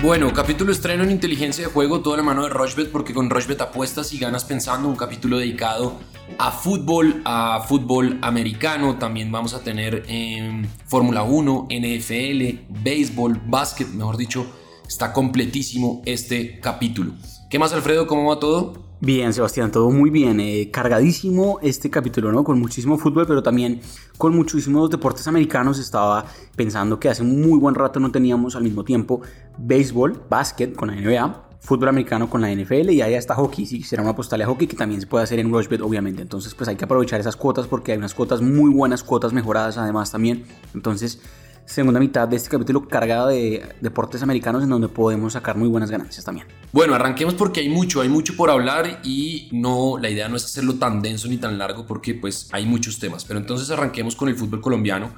Bueno, capítulo estreno en inteligencia de juego, toda la mano de Rochbet, porque con Rochbet apuestas y ganas pensando, un capítulo dedicado a fútbol, a fútbol americano, también vamos a tener em, Fórmula 1, NFL, béisbol, básquet, mejor dicho, está completísimo este capítulo. ¿Qué más Alfredo? ¿Cómo va todo? Bien, Sebastián, todo muy bien. Eh, cargadísimo este capítulo, ¿no? Con muchísimo fútbol, pero también con muchísimos deportes americanos. Estaba pensando que hace muy buen rato no teníamos al mismo tiempo béisbol, básquet con la NBA, fútbol americano con la NFL y ahí está hockey. Si será una postal de hockey que también se puede hacer en Rushbet, obviamente. Entonces, pues hay que aprovechar esas cuotas porque hay unas cuotas muy buenas, cuotas mejoradas además también. Entonces, segunda mitad de este capítulo cargada de deportes americanos en donde podemos sacar muy buenas ganancias también. Bueno, arranquemos porque hay mucho, hay mucho por hablar y no, la idea no es hacerlo tan denso ni tan largo porque pues hay muchos temas. Pero entonces arranquemos con el fútbol colombiano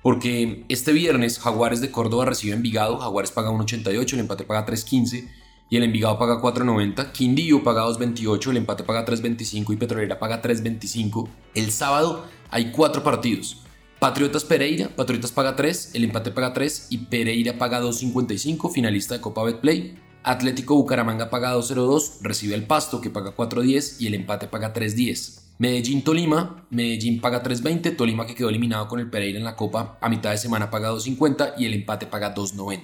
porque este viernes Jaguares de Córdoba recibe Envigado, Jaguares paga 1.88, el empate paga 3.15 y el Envigado paga 4.90, Quindío paga 2.28, el empate paga 3.25 y Petrolera paga 3.25. El sábado hay cuatro partidos. Patriotas Pereira, Patriotas paga 3, el empate paga 3 y Pereira paga 2.55, finalista de Copa Betplay. Atlético Bucaramanga paga 2.02, recibe el Pasto que paga 4.10 y el empate paga 3.10. Medellín Tolima, Medellín paga 3.20, Tolima que quedó eliminado con el Pereira en la Copa a mitad de semana paga 2.50 y el empate paga 2.90.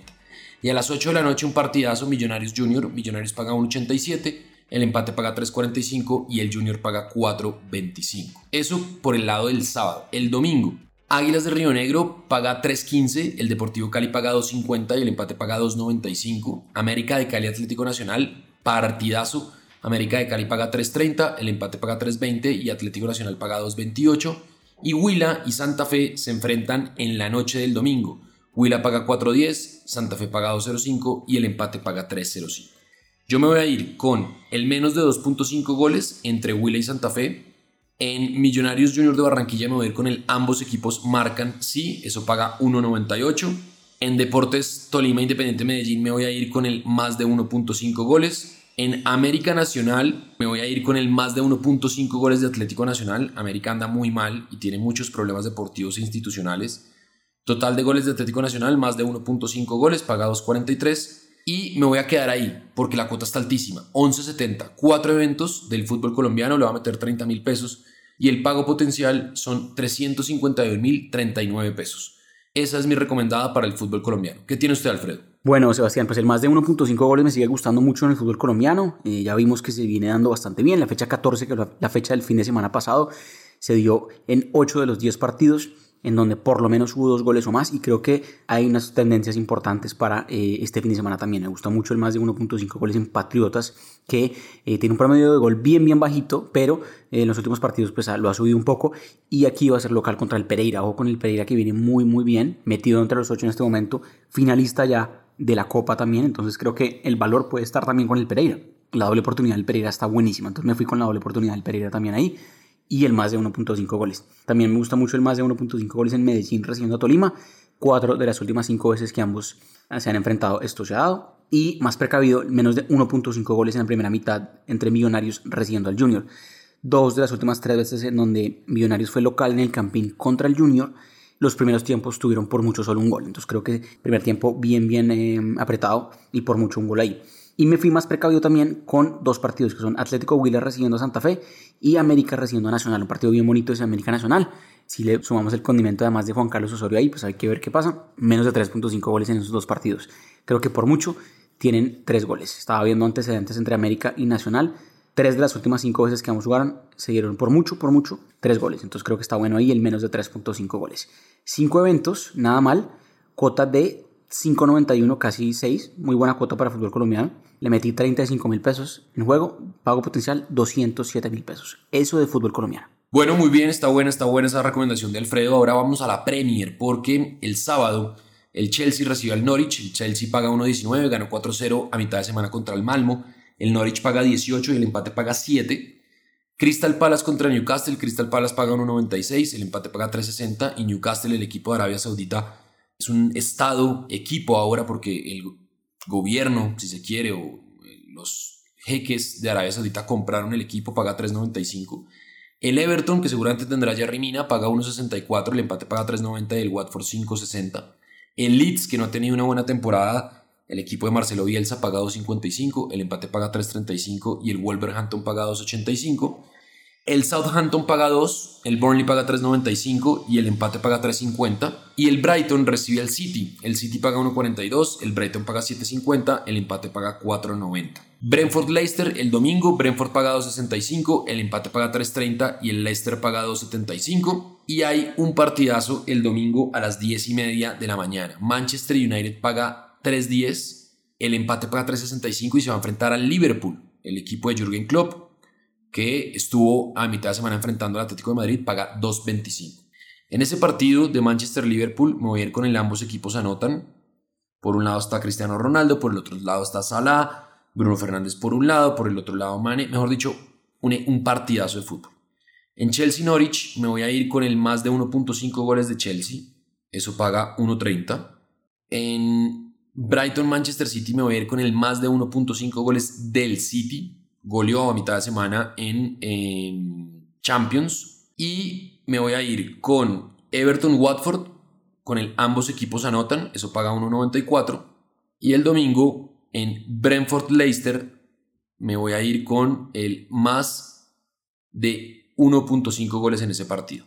Y a las 8 de la noche un partidazo Millonarios Junior, Millonarios paga 1.87, el empate paga 3.45 y el Junior paga 4.25. Eso por el lado del sábado. El domingo Águilas de Río Negro paga 3.15, el Deportivo Cali paga 2.50 y el empate paga 2.95. América de Cali Atlético Nacional, partidazo. América de Cali paga 3.30, el empate paga 3.20 y Atlético Nacional paga 2.28. Y Huila y Santa Fe se enfrentan en la noche del domingo. Huila paga 4.10, Santa Fe paga 2.05 y el empate paga 3.05. Yo me voy a ir con el menos de 2.5 goles entre Huila y Santa Fe en Millonarios Junior de Barranquilla me voy a ir con el ambos equipos marcan sí, eso paga 1.98. En Deportes Tolima Independiente Medellín me voy a ir con el más de 1.5 goles. En América Nacional me voy a ir con el más de 1.5 goles de Atlético Nacional. América anda muy mal y tiene muchos problemas deportivos e institucionales. Total de goles de Atlético Nacional, más de 1.5 goles, paga 2.43. Y me voy a quedar ahí porque la cuota está altísima. 11.70, cuatro eventos del fútbol colombiano, le va a meter 30 mil pesos y el pago potencial son 351 mil 39 pesos. Esa es mi recomendada para el fútbol colombiano. ¿Qué tiene usted, Alfredo? Bueno, Sebastián, pues el más de 1.5 goles me sigue gustando mucho en el fútbol colombiano. Eh, ya vimos que se viene dando bastante bien. La fecha 14, que la fecha del fin de semana pasado, se dio en 8 de los 10 partidos en donde por lo menos hubo dos goles o más y creo que hay unas tendencias importantes para eh, este fin de semana también. Me gusta mucho el más de 1.5 goles en Patriotas que eh, tiene un promedio de gol bien bien bajito, pero eh, en los últimos partidos pues lo ha subido un poco. Y aquí va a ser local contra el Pereira. O con el Pereira que viene muy muy bien, metido entre los ocho en este momento, finalista ya de la Copa también, entonces creo que el valor puede estar también con el Pereira. La doble oportunidad del Pereira está buenísima, entonces me fui con la doble oportunidad del Pereira también ahí y el más de 1.5 goles. También me gusta mucho el más de 1.5 goles en Medellín recibiendo a Tolima. Cuatro de las últimas cinco veces que ambos se han enfrentado esto se ha dado. Y más precavido, menos de 1.5 goles en la primera mitad entre Millonarios recibiendo al Junior. Dos de las últimas tres veces en donde Millonarios fue local en el Campín contra el Junior, los primeros tiempos tuvieron por mucho solo un gol. Entonces creo que primer tiempo bien, bien eh, apretado y por mucho un gol ahí. Y me fui más precavido también con dos partidos que son Atlético Huila recibiendo a Santa Fe y América recibiendo a Nacional. Un partido bien bonito es América Nacional. Si le sumamos el condimento además de Juan Carlos Osorio ahí, pues hay que ver qué pasa. Menos de 3.5 goles en esos dos partidos. Creo que por mucho tienen tres goles. Estaba viendo antecedentes entre América y Nacional. Tres de las últimas cinco veces que ambos jugaron se dieron por mucho, por mucho, tres goles. Entonces creo que está bueno ahí el menos de 3.5 goles. Cinco eventos, nada mal. Cuota de 5.91, casi 6. Muy buena cuota para fútbol colombiano. Le metí 35 mil pesos en juego. Pago potencial 207 mil pesos. Eso de fútbol colombiano. Bueno, muy bien, está buena, está buena esa recomendación de Alfredo. Ahora vamos a la Premier porque el sábado el Chelsea recibe al Norwich. El Chelsea paga 1.19, ganó 4-0 a mitad de semana contra el Malmo. El Norwich paga 18 y el empate paga 7. Crystal Palace contra Newcastle. Crystal Palace paga 1.96, el empate paga 3.60 y Newcastle, el equipo de Arabia Saudita, es un estado, equipo ahora porque el gobierno, si se quiere, o eh, los jeques de Arabia Saudita compraron el equipo, paga 3.95. El Everton, que seguramente tendrá ya Rimina, paga 1.64, el empate paga 3.90 y el Watford 5.60. El Leeds, que no ha tenido una buena temporada, el equipo de Marcelo Bielsa paga 2.55, el empate paga 3.35 y el Wolverhampton paga 2.85. El Southampton paga 2, el Burnley paga 3.95 y el empate paga 3.50. Y el Brighton recibe al City. El City paga 1.42, el Brighton paga 7.50, el empate paga 4.90. Brentford Leicester el domingo, Brentford paga 2.65, el empate paga 3.30 y el Leicester paga 2.75. Y hay un partidazo el domingo a las 10 y media de la mañana. Manchester United paga 3.10, el empate paga 3.65 y se va a enfrentar al Liverpool, el equipo de Jürgen Klopp que estuvo a mitad de semana enfrentando al Atlético de Madrid, paga 2.25. En ese partido de Manchester-Liverpool me voy a ir con el ambos equipos anotan. Por un lado está Cristiano Ronaldo, por el otro lado está Salah, Bruno Fernández por un lado, por el otro lado Mane, mejor dicho, un, un partidazo de fútbol. En Chelsea-Norwich me voy a ir con el más de 1.5 goles de Chelsea, eso paga 1.30. En Brighton-Manchester City me voy a ir con el más de 1.5 goles del City, goleó a mitad de semana en, Champions. Y me voy a ir con Everton-Watford, con el ambos equipos anotan, eso paga 1.94. Y el domingo en Brentford-Leicester me voy a ir con el más de 1.5 goles en ese partido.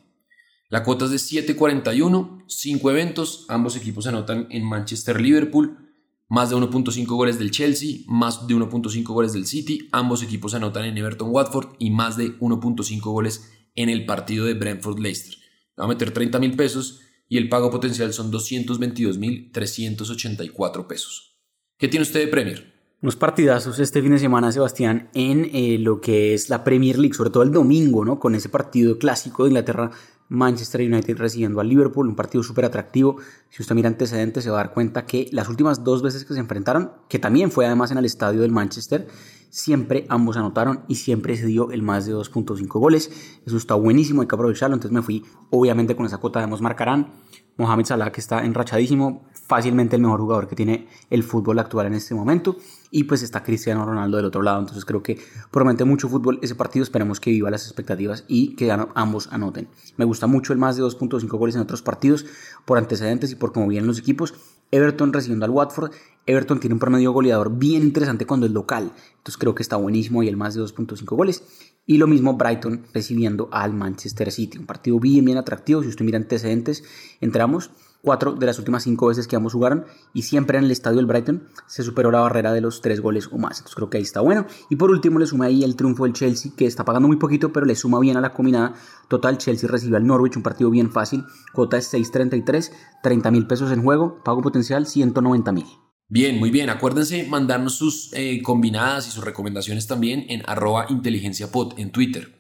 La cuota es de 7.41, 5 eventos, ambos equipos anotan en Manchester-Liverpool más de 1.5 goles del Chelsea, más de 1.5 goles del City, ambos equipos anotan en Everton Watford y más de 1.5 goles en el partido de Brentford Leicester. Va a meter 30 mil pesos y el pago potencial son 222 mil 384 pesos. ¿Qué tiene usted de Premier? Unos partidazos este fin de semana, Sebastián, en eh, lo que es la Premier League, sobre todo el domingo, ¿no? Con ese partido clásico de Inglaterra Manchester United recibiendo al Liverpool, un partido súper atractivo. Si usted mira antecedentes se va a dar cuenta que las últimas dos veces que se enfrentaron, que también fue además en el estadio del Manchester, siempre ambos anotaron y siempre se dio el más de 2.5 goles. Eso está buenísimo, hay que aprovecharlo. Entonces me fui obviamente con esa cuota de marcarán. Mohamed Salah que está enrachadísimo, fácilmente el mejor jugador que tiene el fútbol actual en este momento. Y pues está Cristiano Ronaldo del otro lado. Entonces creo que promete mucho fútbol ese partido. Esperemos que viva las expectativas y que ambos anoten. Me gusta mucho el más de 2.5 goles en otros partidos por antecedentes y por cómo vienen los equipos. Everton recibiendo al Watford. Everton tiene un promedio goleador bien interesante cuando es local. Entonces creo que está buenísimo y el más de 2.5 goles. Y lo mismo Brighton recibiendo al Manchester City. Un partido bien, bien atractivo. Si usted mira antecedentes, entramos cuatro de las últimas cinco veces que ambos jugaron y siempre en el estadio del Brighton se superó la barrera de los tres goles o más. Entonces creo que ahí está bueno. Y por último le suma ahí el triunfo del Chelsea que está pagando muy poquito pero le suma bien a la combinada. Total, Chelsea recibe al Norwich, un partido bien fácil. Cuota es 6.33, 30 mil pesos en juego, pago potencial 190 mil. Bien, muy bien. Acuérdense mandarnos sus eh, combinadas y sus recomendaciones también en arroba inteligenciapod en Twitter.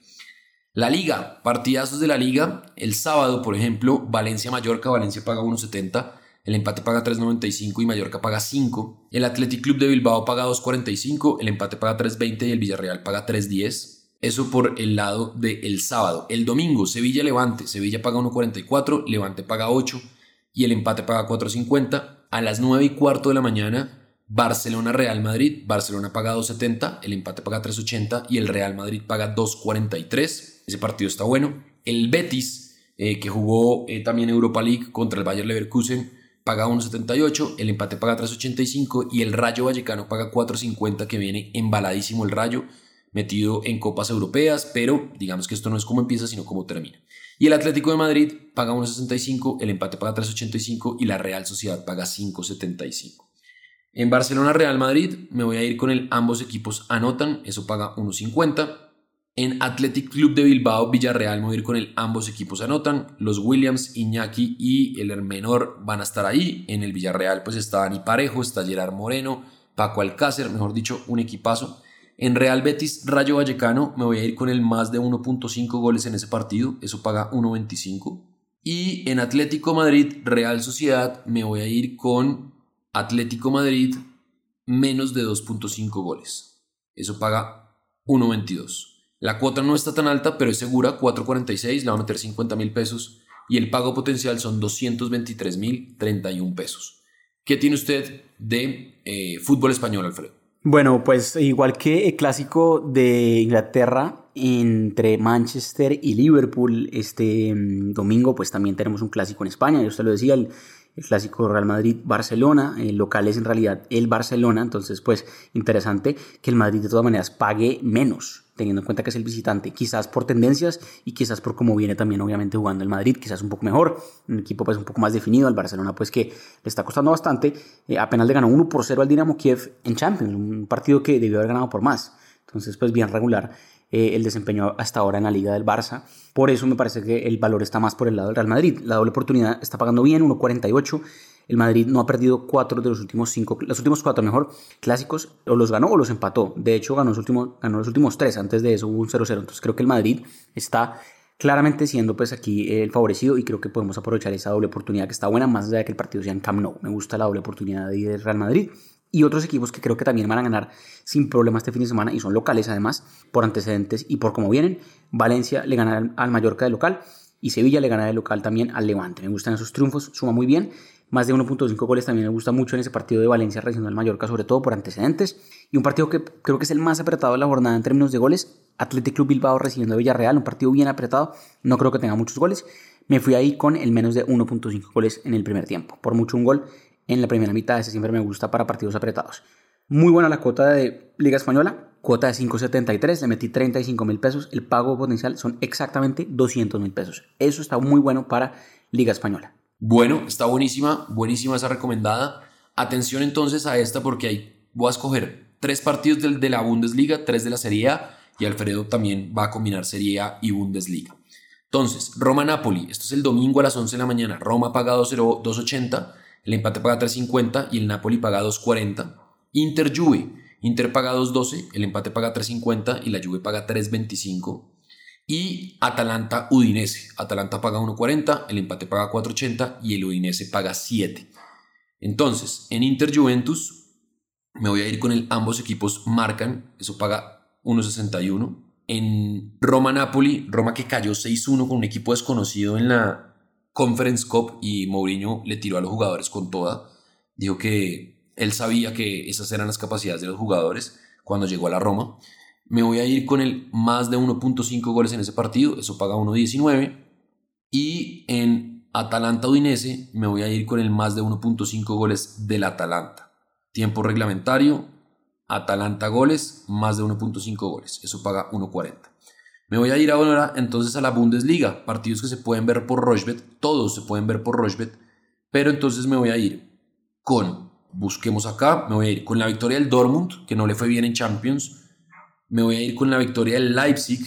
La liga, partidazos de la liga. El sábado, por ejemplo, Valencia-Mallorca, Valencia paga 1.70, el empate paga 3.95 y Mallorca paga 5. El Athletic Club de Bilbao paga 2.45, el empate paga 3.20 y el Villarreal paga 3.10. Eso por el lado del sábado. El domingo, Sevilla-Levante, Sevilla paga 1.44, Levante paga 8 y el empate paga 4.50 a las 9 y cuarto de la mañana, Barcelona-Real Madrid. Barcelona paga 2.70, el empate paga 3.80 y el Real Madrid paga 2.43. Ese partido está bueno. El Betis, eh, que jugó eh, también Europa League contra el Bayer Leverkusen, paga 1.78, el empate paga 3.85 y el Rayo Vallecano paga 4.50, que viene embaladísimo el Rayo, metido en copas europeas, pero digamos que esto no es como empieza, sino como termina. Y el Atlético de Madrid paga 1.65, el empate paga 3.85 y la Real Sociedad paga 5.75. En Barcelona Real Madrid me voy a ir con el ambos equipos anotan, eso paga 1.50. En Athletic Club de Bilbao Villarreal me voy a ir con el ambos equipos anotan. Los Williams, Iñaki y el Hermenor van a estar ahí. En el Villarreal pues está Dani Parejo, está Gerard Moreno, Paco Alcácer, mejor dicho, un equipazo. En Real Betis Rayo Vallecano me voy a ir con el más de 1.5 goles en ese partido, eso paga 1.25. Y en Atlético Madrid Real Sociedad me voy a ir con Atlético Madrid menos de 2.5 goles, eso paga 1.22. La cuota no está tan alta, pero es segura, 4.46, le va a meter 50 mil pesos y el pago potencial son 223 mil 31 pesos. ¿Qué tiene usted de eh, fútbol español, Alfredo? Bueno, pues igual que el clásico de Inglaterra entre Manchester y Liverpool este mm, domingo, pues también tenemos un clásico en España. Yo usted lo decía, el, el clásico Real Madrid-Barcelona, el local es en realidad el Barcelona, entonces pues interesante que el Madrid de todas maneras pague menos, teniendo en cuenta que es el visitante, quizás por tendencias y quizás por cómo viene también obviamente jugando el Madrid, quizás un poco mejor, un equipo pues un poco más definido, al Barcelona pues que le está costando bastante, eh, apenas le ganó 1 por 0 al Dinamo Kiev en Champions, un partido que debió haber ganado por más, entonces pues bien regular eh, el desempeño hasta ahora en la liga del Barça. Por eso me parece que el valor está más por el lado del Real Madrid. La doble oportunidad está pagando bien, 1.48. El Madrid no ha perdido cuatro de los últimos cinco, los últimos cuatro mejor clásicos, o los ganó o los empató. De hecho, ganó los últimos, ganó los últimos tres. Antes de eso hubo un 0-0. Entonces creo que el Madrid está claramente siendo pues aquí el favorecido y creo que podemos aprovechar esa doble oportunidad que está buena, más allá de que el partido sea en Camp Nou. Me gusta la doble oportunidad de Real Madrid y otros equipos que creo que también van a ganar sin problema este fin de semana y son locales además por antecedentes y por cómo vienen. Valencia le gana al Mallorca de local y Sevilla le gana de local también al Levante. Me gustan esos triunfos, suma muy bien. Más de 1.5 goles también me gusta mucho en ese partido de Valencia recibiendo al Mallorca, sobre todo por antecedentes. Y un partido que creo que es el más apretado de la jornada en términos de goles, Athletic Club Bilbao recibiendo a Villarreal, un partido bien apretado, no creo que tenga muchos goles. Me fui ahí con el menos de 1.5 goles en el primer tiempo, por mucho un gol en la primera mitad. Ese siempre me gusta para partidos apretados. Muy buena la cuota de Liga Española, cuota de 5.73, le metí 35 mil pesos, el pago potencial son exactamente 200 mil pesos. Eso está muy bueno para Liga Española. Bueno, está buenísima, buenísima esa recomendada. Atención entonces a esta porque ahí voy a escoger tres partidos de, de la Bundesliga, tres de la Serie A y Alfredo también va a combinar Serie A y Bundesliga. Entonces, Roma-Napoli, esto es el domingo a las 11 de la mañana, Roma paga 2.80 el empate paga 3.50 y el Napoli paga 2.40. Inter Juve, Inter paga 2.12, el empate paga 3.50 y la Juve paga 3.25. Y Atalanta Udinese, Atalanta paga 1.40, el empate paga 4.80 y el Udinese paga 7. Entonces, en Inter Juventus me voy a ir con el ambos equipos marcan, eso paga 1.61. En Roma Napoli, Roma que cayó 6-1 con un equipo desconocido en la Conference Cup y Mourinho le tiró a los jugadores con toda. Dijo que él sabía que esas eran las capacidades de los jugadores cuando llegó a la Roma. Me voy a ir con el más de 1.5 goles en ese partido, eso paga 1.19. Y en Atalanta Udinese me voy a ir con el más de 1.5 goles del Atalanta. Tiempo reglamentario, Atalanta goles, más de 1.5 goles, eso paga 1.40. Me voy a ir ahora entonces a la Bundesliga, partidos que se pueden ver por Rochbet, todos se pueden ver por Rochbet, pero entonces me voy a ir con, busquemos acá, me voy a ir con la victoria del Dortmund, que no le fue bien en Champions, me voy a ir con la victoria del Leipzig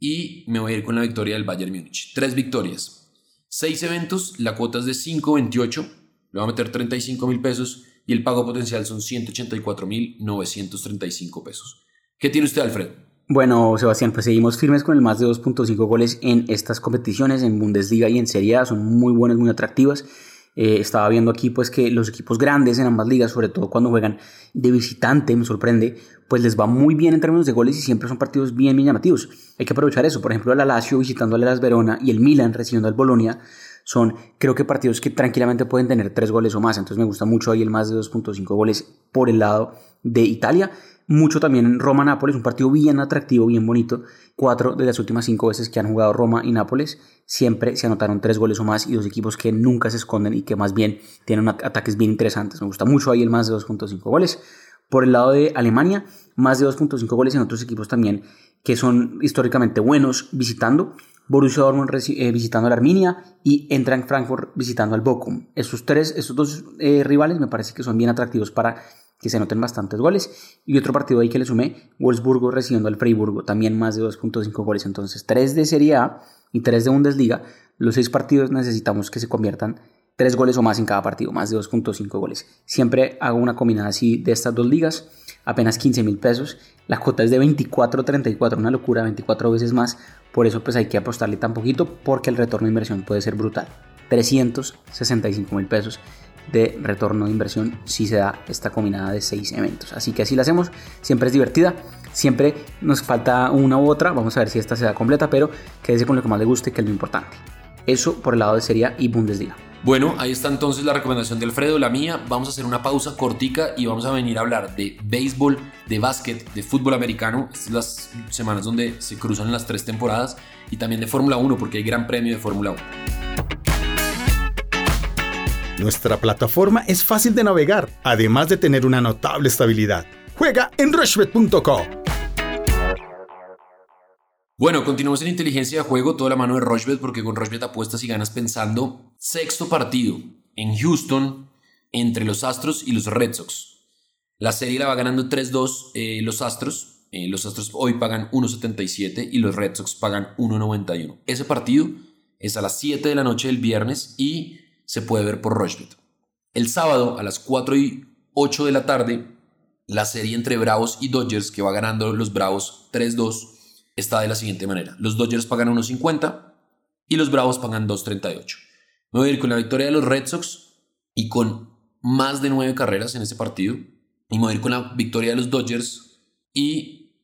y me voy a ir con la victoria del Bayern Múnich. Tres victorias. Seis eventos, la cuota es de 5.28, le voy a meter 35 mil pesos y el pago potencial son 184 mil 935 pesos. ¿Qué tiene usted, Alfredo? Bueno, Sebastián, pues seguimos firmes con el más de 2.5 goles en estas competiciones, en Bundesliga y en Serie A, son muy buenas, muy atractivas. Eh, estaba viendo aquí pues que los equipos grandes en ambas ligas, sobre todo cuando juegan de visitante, me sorprende, pues les va muy bien en términos de goles y siempre son partidos bien, bien llamativos. Hay que aprovechar eso. Por ejemplo, el Lazio visitando al Las Verona y el Milan recibiendo al Bolonia son creo que partidos que tranquilamente pueden tener tres goles o más. Entonces me gusta mucho ahí el más de 2.5 goles por el lado de Italia mucho también en Roma-Nápoles, un partido bien atractivo, bien bonito. Cuatro de las últimas cinco veces que han jugado Roma y Nápoles, siempre se anotaron tres goles o más y dos equipos que nunca se esconden y que más bien tienen ataques bien interesantes. Me gusta mucho ahí el más de 2.5 goles. Por el lado de Alemania, más de 2.5 goles en otros equipos también que son históricamente buenos visitando. Borussia Dortmund eh, visitando a Arminia y Eintracht Frankfurt visitando al Bochum. Esos tres, esos dos eh, rivales me parece que son bien atractivos para que se noten bastantes goles. Y otro partido ahí que le sumé, Wolfsburgo recibiendo al Freiburgo, también más de 2.5 goles. Entonces, 3 de Serie A y 3 de Bundesliga. Los 6 partidos necesitamos que se conviertan 3 goles o más en cada partido, más de 2.5 goles. Siempre hago una combinada así de estas dos ligas, apenas 15 mil pesos. La cuota es de 24.34, una locura, 24 veces más. Por eso pues hay que apostarle tan poquito porque el retorno de inversión puede ser brutal. 365 mil pesos de retorno de inversión si se da esta combinada de seis eventos. Así que así la hacemos, siempre es divertida, siempre nos falta una u otra, vamos a ver si esta se da completa, pero quédese con lo que más le guste, que es lo importante. Eso por el lado de Serie y Bundesliga. Bueno, ahí está entonces la recomendación de Alfredo, la mía. Vamos a hacer una pausa cortica y vamos a venir a hablar de béisbol, de básquet, de fútbol americano. Estas son las semanas donde se cruzan las tres temporadas y también de Fórmula 1 porque hay gran premio de Fórmula 1. Nuestra plataforma es fácil de navegar, además de tener una notable estabilidad. Juega en rushbet.co. Bueno, continuamos en inteligencia de juego, toda la mano de Rochbet, porque con Rochbet apuestas y ganas pensando. Sexto partido en Houston entre los Astros y los Red Sox. La serie la va ganando 3-2 eh, los Astros. Eh, los Astros hoy pagan 1.77 y los Red Sox pagan 1.91. Ese partido es a las 7 de la noche del viernes y se puede ver por Rochbet. El sábado a las 4 y 8 de la tarde, la serie entre Bravos y Dodgers, que va ganando los Bravos 3-2, está de la siguiente manera. Los Dodgers pagan 1.50 y los Bravos pagan 2.38. Me voy a ir con la victoria de los Red Sox y con más de 9 carreras en ese partido. Y me voy a ir con la victoria de los Dodgers y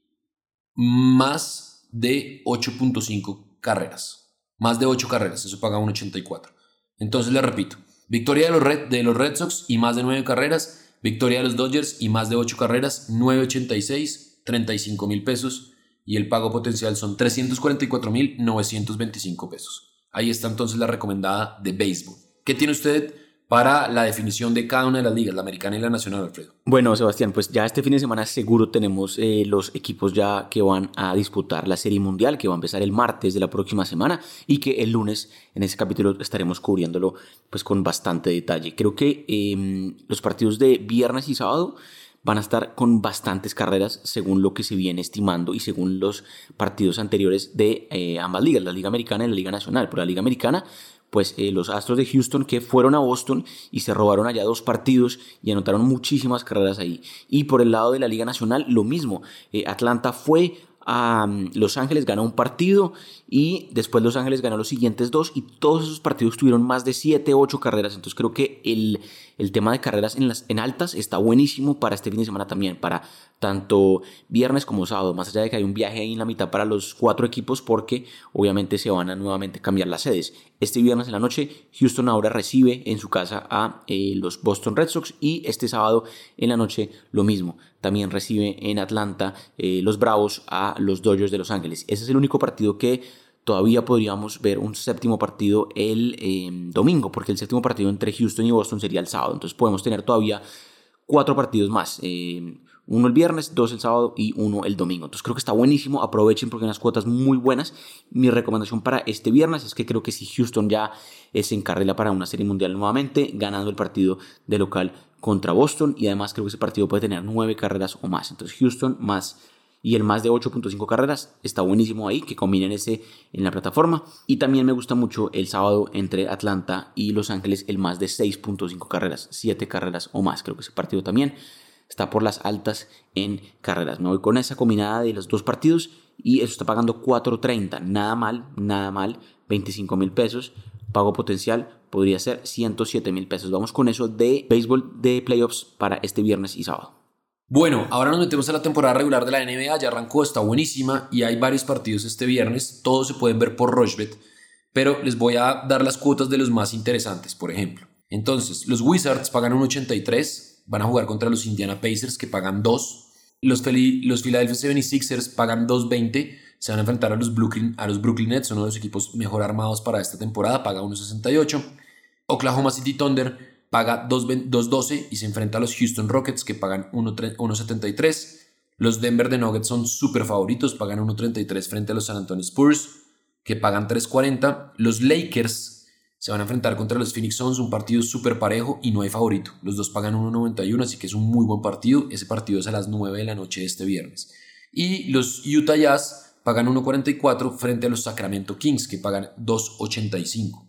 más de 8.5 carreras. Más de 8 carreras, eso paga 1.84. Entonces le repito, victoria de los, Red, de los Red Sox y más de 9 carreras. Victoria de los Dodgers y más de 8 carreras, 9.86, 35 mil pesos y el pago potencial son 344.925 pesos. Ahí está entonces la recomendada de béisbol. ¿Qué tiene usted para la definición de cada una de las ligas, la americana y la nacional, Alfredo? Bueno, Sebastián, pues ya este fin de semana seguro tenemos eh, los equipos ya que van a disputar la Serie Mundial, que va a empezar el martes de la próxima semana y que el lunes en ese capítulo estaremos cubriéndolo pues con bastante detalle. Creo que em, los partidos de viernes y sábado van a estar con bastantes carreras según lo que se viene estimando y según los partidos anteriores de eh, ambas ligas, la Liga Americana y la Liga Nacional. Por la Liga Americana, pues eh, los Astros de Houston que fueron a Boston y se robaron allá dos partidos y anotaron muchísimas carreras ahí. Y por el lado de la Liga Nacional, lo mismo. Eh, Atlanta fue a mm, Los Ángeles, ganó un partido y después Los Ángeles ganó los siguientes dos y todos esos partidos tuvieron más de 7, 8 carreras. Entonces creo que el, el tema de carreras en, las, en altas está buenísimo para este fin de semana también, para tanto viernes como sábado, más allá de que hay un viaje ahí en la mitad para los cuatro equipos porque obviamente se van a nuevamente cambiar las sedes. Este viernes en la noche Houston ahora recibe en su casa a eh, los Boston Red Sox y este sábado en la noche lo mismo. También recibe en Atlanta eh, los Bravos a los Dodgers de Los Ángeles. Ese es el único partido que todavía podríamos ver un séptimo partido el em, domingo, porque el séptimo partido entre Houston y Boston sería el sábado. Entonces podemos tener todavía cuatro partidos más. Em, uno el viernes, dos el sábado y uno el domingo. Entonces creo que está buenísimo. Aprovechen porque hay unas cuotas muy buenas. Mi recomendación para este viernes es que creo que si Houston ya se encarrila para una serie mundial nuevamente, ganando el partido de local contra Boston. Y además creo que ese partido puede tener nueve carreras o más. Entonces Houston más y el más de 8.5 carreras está buenísimo ahí, que combinen ese en la plataforma. Y también me gusta mucho el sábado entre Atlanta y Los Ángeles, el más de 6.5 carreras, 7 carreras o más. Creo que ese partido también está por las altas en carreras. Me voy con esa combinada de los dos partidos y eso está pagando 4.30. Nada mal, nada mal, 25 mil pesos. Pago potencial podría ser 107 mil pesos. Vamos con eso de béisbol de playoffs para este viernes y sábado. Bueno, ahora nos metemos a la temporada regular de la NBA, ya arrancó, está buenísima y hay varios partidos este viernes, todos se pueden ver por Rochbet, pero les voy a dar las cuotas de los más interesantes, por ejemplo. Entonces, los Wizards pagan un 83, van a jugar contra los Indiana Pacers que pagan 2, los, los Philadelphia 76ers pagan 2.20, se van a enfrentar a los, Brooklyn, a los Brooklyn Nets, uno de los equipos mejor armados para esta temporada, paga 1.68, Oklahoma City Thunder paga 2.12 y se enfrenta a los Houston Rockets que pagan 1.73. Los Denver de Nuggets son súper favoritos, pagan 1.33 frente a los San Antonio Spurs que pagan 3.40. Los Lakers se van a enfrentar contra los Phoenix Suns, un partido súper parejo y no hay favorito. Los dos pagan 1.91, así que es un muy buen partido. Ese partido es a las 9 de la noche de este viernes. Y los Utah Jazz pagan 1.44 frente a los Sacramento Kings que pagan 2.85.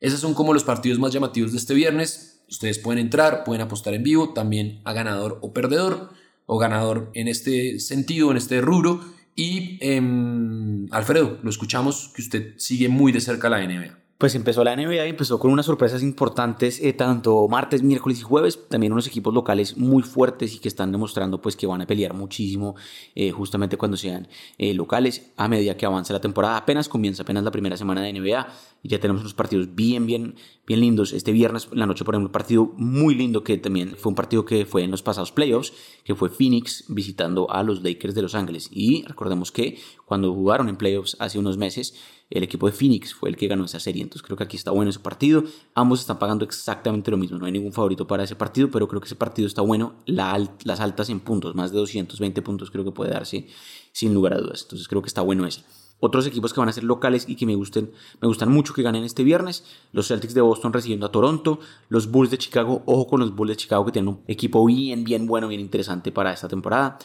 Esos son como los partidos más llamativos de este viernes. Ustedes pueden entrar, pueden apostar en vivo, también a ganador o perdedor, o ganador en este sentido, en este rubro. Y em, Alfredo, lo escuchamos que usted sigue muy de cerca la NBA. Pues empezó la NBA y empezó con unas sorpresas importantes, eh, tanto martes, miércoles y jueves, también unos equipos locales muy fuertes y que están demostrando pues que van a pelear muchísimo eh, justamente cuando sean eh, locales a medida que avanza la temporada. Apenas comienza, apenas la primera semana de NBA, y ya tenemos unos partidos bien, bien, bien lindos. Este viernes la noche, por ejemplo, un partido muy lindo que también fue un partido que fue en los pasados playoffs, que fue Phoenix visitando a los Lakers de Los Ángeles. Y recordemos que cuando jugaron en playoffs hace unos meses, el equipo de Phoenix fue el que ganó esa serie. Entonces creo que aquí está bueno ese partido. Ambos están pagando exactamente lo mismo. No hay ningún favorito para ese partido, pero creo que ese partido está bueno. las altas en puntos, más de 220 puntos creo que puede darse sin lugar a dudas. Entonces creo que está bueno ese. Otros equipos que van a ser locales y que me, gusten, me gustan mucho que ganen este viernes. Los Celtics de Boston recibiendo a Toronto. Los Bulls de Chicago. Ojo con los Bulls de Chicago que tienen un equipo bien, bien bueno, bien interesante para esta temporada.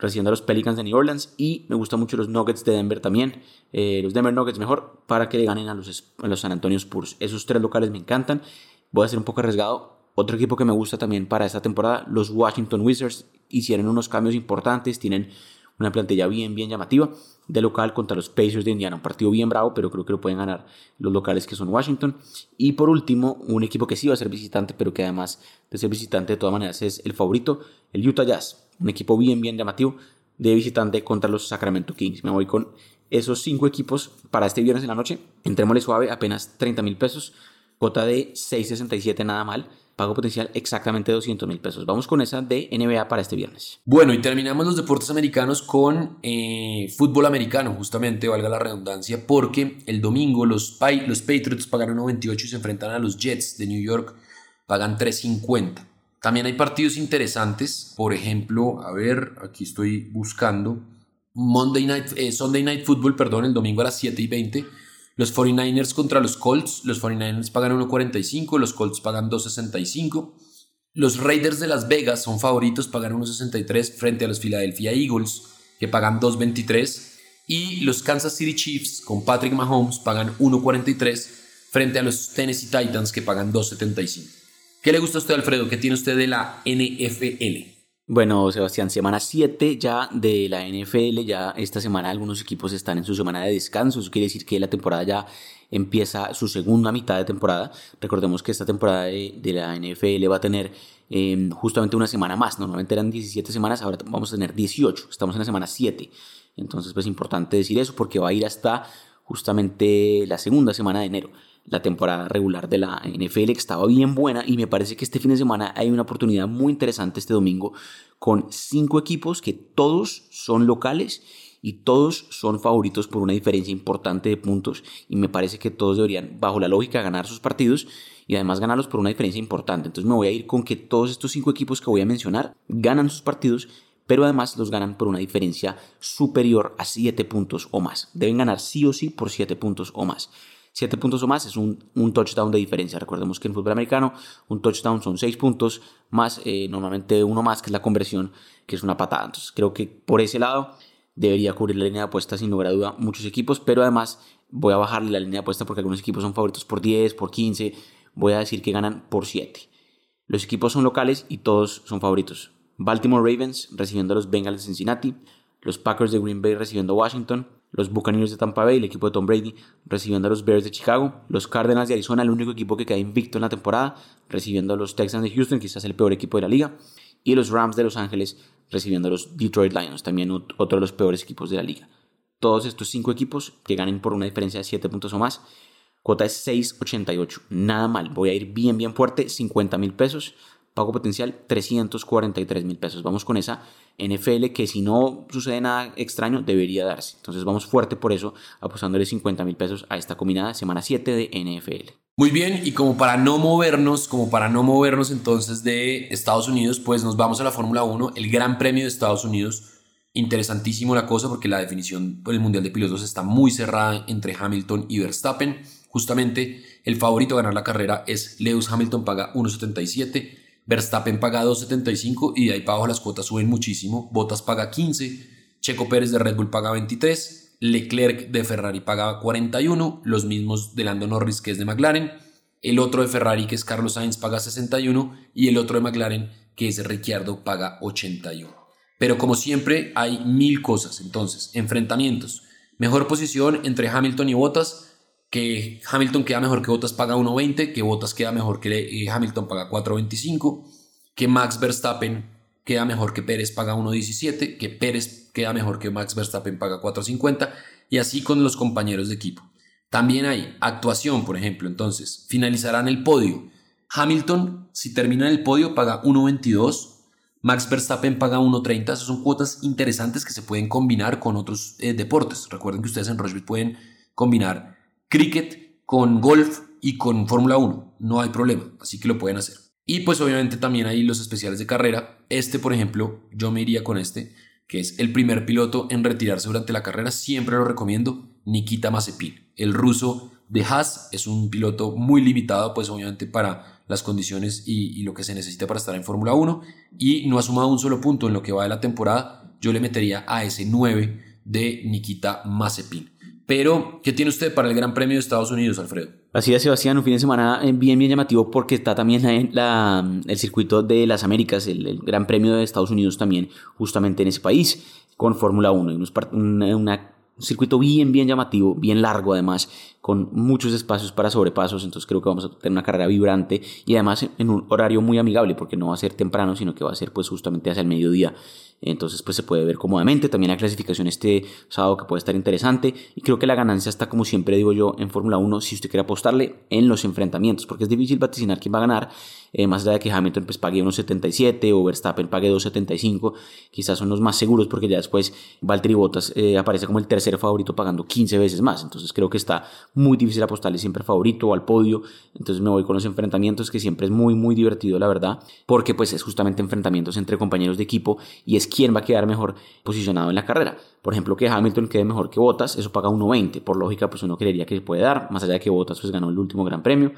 Recibiendo a los Pelicans de New Orleans. Y me gustan mucho los Nuggets de Denver también. Eh, los Denver Nuggets mejor para que le ganen a los, a los San Antonio Spurs. Esos tres locales me encantan. Voy a ser un poco arriesgado. Otro equipo que me gusta también para esta temporada, los Washington Wizards, hicieron unos cambios importantes, tienen una plantilla bien, bien llamativa de local contra los Pacers de Indiana. Un partido bien bravo, pero creo que lo pueden ganar los locales que son Washington. Y por último, un equipo que sí va a ser visitante, pero que además de ser visitante de todas maneras es el favorito, el Utah Jazz. Un equipo bien, bien llamativo de visitante contra los Sacramento Kings. Me voy con esos cinco equipos para este viernes en la noche. Entrémosle suave, apenas 30 mil pesos. Cota de 6.67, nada mal pago potencial exactamente 200 mil pesos. Vamos con esa de NBA para este viernes. Bueno, y terminamos los deportes americanos con eh, fútbol americano, justamente, valga la redundancia, porque el domingo los, los Patriots pagaron 98 y se enfrentan a los Jets de New York, pagan 350. También hay partidos interesantes, por ejemplo, a ver, aquí estoy buscando. Monday Night, eh, Sunday Night Football, perdón, el domingo a las 7 y 20 los 49ers contra los Colts. Los 49ers pagan 1.45, los Colts pagan 2.65. Los Raiders de Las Vegas son favoritos, pagan 1.63 frente a los Philadelphia Eagles, que pagan 2.23. Y los Kansas City Chiefs con Patrick Mahomes pagan 1.43 frente a los Tennessee Titans, que pagan 2.75. ¿Qué le gusta a usted, Alfredo? ¿Qué tiene usted de la NFL? Bueno, Sebastián, semana 7 ya de la NFL, ya esta semana algunos equipos están en su semana de descanso, eso quiere decir que la temporada ya empieza su segunda mitad de temporada. Recordemos que esta temporada de, la NFL va a tener em, justamente una semana más, normalmente eran 17 semanas, ahora vamos a tener 18, estamos en la semana 7. Entonces, pues es importante decir eso porque va a ir hasta justamente la segunda semana de enero la temporada regular de la NFL estaba bien buena y me parece que este fin de semana hay una oportunidad muy interesante este domingo con cinco equipos que todos son locales y todos son favoritos por una diferencia importante de puntos y me parece que todos deberían bajo la lógica ganar sus partidos y además ganarlos por una diferencia importante. Entonces me voy a ir con que todos estos cinco equipos que voy a mencionar ganan sus partidos pero además los ganan por una diferencia superior a 7 puntos o más. Deben ganar sí o sí por 7 puntos o más. 7 puntos o más es un, touchdown de diferencia. Recordemos que en fútbol americano un touchdown son 6 puntos más eh, normalmente uno más, que es la conversión, que es una patada. Entonces creo que por ese lado debería cubrir la línea de apuesta sin lugar a duda muchos equipos, pero además voy a bajarle la línea de apuesta porque algunos equipos son favoritos por 10, por 15, voy a decir que ganan por 7. Los equipos son locales y todos son favoritos. Baltimore Ravens recibiendo a los Bengals de Cincinnati, los Packers de Green Bay recibiendo a Washington, los Buccaneers de Tampa Bay, el equipo de Tom Brady, recibiendo a los Bears de Chicago, los Cardinals de Arizona, el único equipo que queda invicto en la temporada, recibiendo a los Texans de Houston, quizás el peor equipo de la liga, y los Rams de Los Ángeles, recibiendo a los Detroit Lions, también otro de los peores equipos de la liga. Todos estos cinco equipos que ganen por una diferencia de 7 puntos o más, cuota es 6.88, nada mal, voy a ir bien, bien fuerte, 50 mil pesos, pago potencial 343 mil pesos. Vamos con esa NFL que si no sucede nada extraño debería darse. Entonces vamos fuerte por eso apostándole 50 mil pesos a esta combinada semana 7 de NFL. Muy bien, y como para no movernos, como para no movernos entonces de Estados Unidos, pues nos vamos a la Fórmula 1, el Gran Premio de Estados Unidos. Interesantísimo la cosa porque la definición por el Mundial de Pilotos está muy cerrada entre Hamilton y Verstappen. Justamente el favorito a ganar la carrera es Lewis Hamilton, paga 1.77. Verstappen paga 2.75 y de ahí para abajo las cuotas suben muchísimo. Bottas paga 15, Checo Pérez de Red Bull paga 23, Leclerc de Ferrari paga 41, los mismos de Lando Norris que es de McLaren, el otro de Ferrari que es Carlos Sainz paga 61 y el otro de McLaren que es Ricciardo paga 81. Pero como siempre hay mil cosas, entonces, enfrentamientos. Mejor posición entre Hamilton y Bottas que Hamilton queda mejor que Bottas paga 1.20, que Bottas queda mejor que eh, Hamilton paga 4.25, que Max Verstappen queda mejor que Pérez paga 1.17, que Pérez queda mejor que Max Verstappen paga 4.50 y así con los compañeros de equipo. También hay actuación, por ejemplo, entonces, finalizarán el podio. Hamilton, si termina en el podio, paga 1.22. Max Verstappen paga 1.30. Esas son cuotas interesantes que se pueden combinar con otros eh, deportes. Recuerden que ustedes en Rochefort pueden combinar cricket con golf y con Fórmula 1. No hay problema, así que lo pueden hacer. Y pues obviamente también hay los especiales de carrera. Este, por ejemplo, yo me iría con este, que es el primer piloto en retirarse durante la carrera. Siempre lo recomiendo, Nikita Mazepin. El ruso de Haas es un piloto muy limitado, pues obviamente para las condiciones y, lo que se necesita para estar en Fórmula 1. Y no ha sumado un solo punto en lo que va de la temporada. Yo le metería a ese 9 de Nikita Mazepin. Pero, ¿qué tiene usted para el Gran Premio de Estados Unidos, Alfredo? Así es, Sebastián, un fin de semana eh, bien, bien llamativo porque está también el circuito de las Américas, el, Gran Premio de Estados Unidos también, justamente en ese país, con Fórmula 1. Un, un circuito bien, bien llamativo, bien largo además, con muchos espacios para sobrepasos, entonces creo que vamos a tener una carrera vibrante y además en un horario muy amigable porque no va a ser temprano, sino que va a ser pues justamente hacia el mediodía. Entonces pues se puede ver cómodamente. También la clasificación este sábado que puede estar interesante. Y creo que la ganancia está como siempre digo yo en Fórmula 1 si usted quiere apostarle en los enfrentamientos porque es difícil vaticinar quién va a ganar eh, más allá de que Hamilton pues pague unos 77 o Verstappen pague 2.75 quizás son los más seguros porque ya después Valtteri Bottas eh, aparece como el tercer favorito pagando 15 veces más. Entonces creo que está muy difícil apostarle siempre favorito o al podio entonces me voy con los enfrentamientos que siempre es muy muy divertido la verdad porque pues es justamente enfrentamientos entre compañeros de equipo y es quién va a quedar mejor posicionado en la carrera. Por ejemplo, que Hamilton quede mejor que Bottas, eso paga 1.20. Por lógica, pues uno creería que se puede dar, más allá de que Bottas pues ganó el último Gran Premio.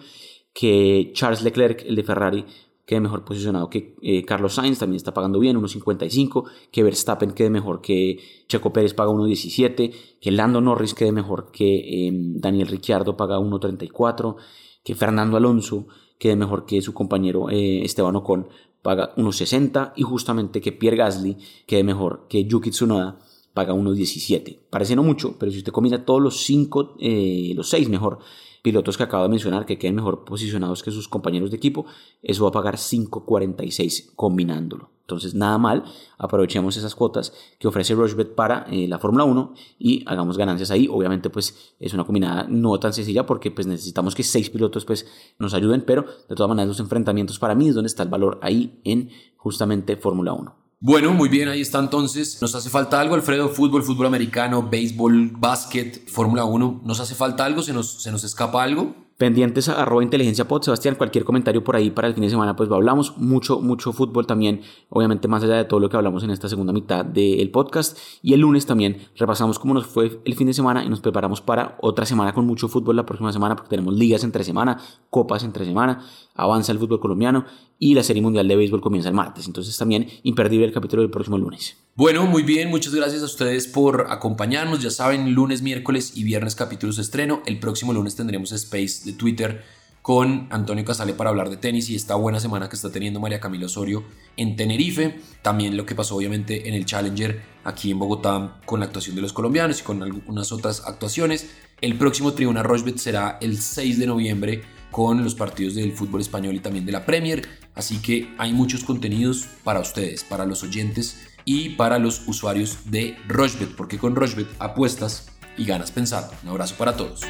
Que Charles Leclerc, el de Ferrari, quede mejor posicionado que eh, Carlos Sainz, también está pagando bien, 1.55, que Verstappen quede mejor que Checo Pérez paga 1.17, que Lando Norris quede mejor que em, Daniel Ricciardo paga 1.34, que Fernando Alonso quede mejor que su compañero eh, Esteban Ocon paga 1.60 y justamente que Pierre Gasly quede mejor que Yuki Tsunoda paga 1.17. Parece no mucho, pero si usted combina todos los cinco, eh, los seis mejor pilotos que acabo de mencionar que queden mejor posicionados que sus compañeros de equipo, eso va a pagar 5.46 combinándolo. Entonces, nada mal, aprovechemos esas cuotas que ofrece Rochebet para eh, la Fórmula 1 y hagamos ganancias ahí. Obviamente, pues es una combinada no tan sencilla porque pues necesitamos que seis pilotos pues nos ayuden, pero de todas maneras los enfrentamientos para mí es donde está el valor ahí en justamente Fórmula 1. Bueno, muy bien, ahí está entonces. ¿Nos hace falta algo, Alfredo? Fútbol, fútbol americano, béisbol, básquet, Fórmula 1. ¿Nos hace falta algo? ¿Se nos, se nos escapa algo? Pendientes a arroba inteligencia pod, Sebastián, cualquier comentario por ahí para el fin de semana, pues lo hablamos, mucho, mucho fútbol también, obviamente más allá de todo lo que hablamos en esta segunda mitad del podcast, y el lunes también repasamos cómo nos fue el fin de semana y nos preparamos para otra semana con mucho fútbol la próxima semana, porque tenemos ligas entre semana, copas entre semana, avanza el fútbol colombiano y la Serie Mundial de Béisbol comienza el martes, entonces también imperdible el capítulo del próximo lunes. Bueno, muy bien, muchas gracias a ustedes por acompañarnos. Ya saben, lunes, miércoles y viernes capítulos de estreno. El próximo lunes tendremos Space de Twitter con Antonio Casale para hablar de tenis y esta buena semana que está teniendo María Camila Osorio en Tenerife. También lo que pasó obviamente en el Challenger aquí en Bogotá con la actuación de los colombianos y con algunas otras actuaciones. El próximo Tribuna Rochbet será el 6 de noviembre con los partidos del fútbol español y también de la Premier. Así que hay muchos contenidos para ustedes, para los oyentes y para los usuarios de Rochbet, porque con Rochbet apuestas y ganas pensando. Un abrazo para todos.